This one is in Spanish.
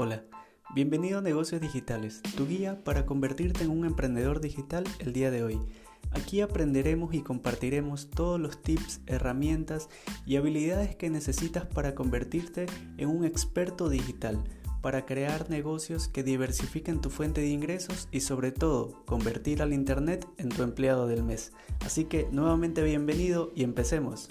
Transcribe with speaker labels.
Speaker 1: Hola, bienvenido a Negocios Digitales, tu guía para convertirte en un emprendedor digital el día de hoy. Aquí aprenderemos y compartiremos todos los tips, herramientas y habilidades que necesitas para convertirte en un experto digital, para crear negocios que diversifiquen tu fuente de ingresos y sobre todo convertir al Internet en tu empleado del mes. Así que nuevamente bienvenido y empecemos.